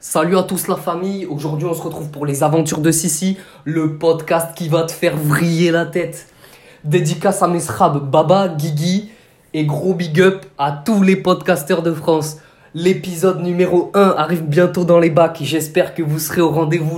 Salut à tous la famille, aujourd'hui on se retrouve pour les aventures de Sissi, le podcast qui va te faire vriller la tête. Dédicace à Mesrab, Baba, Guigui et gros big up à tous les podcasteurs de France. L'épisode numéro 1 arrive bientôt dans les bacs, j'espère que vous serez au rendez-vous.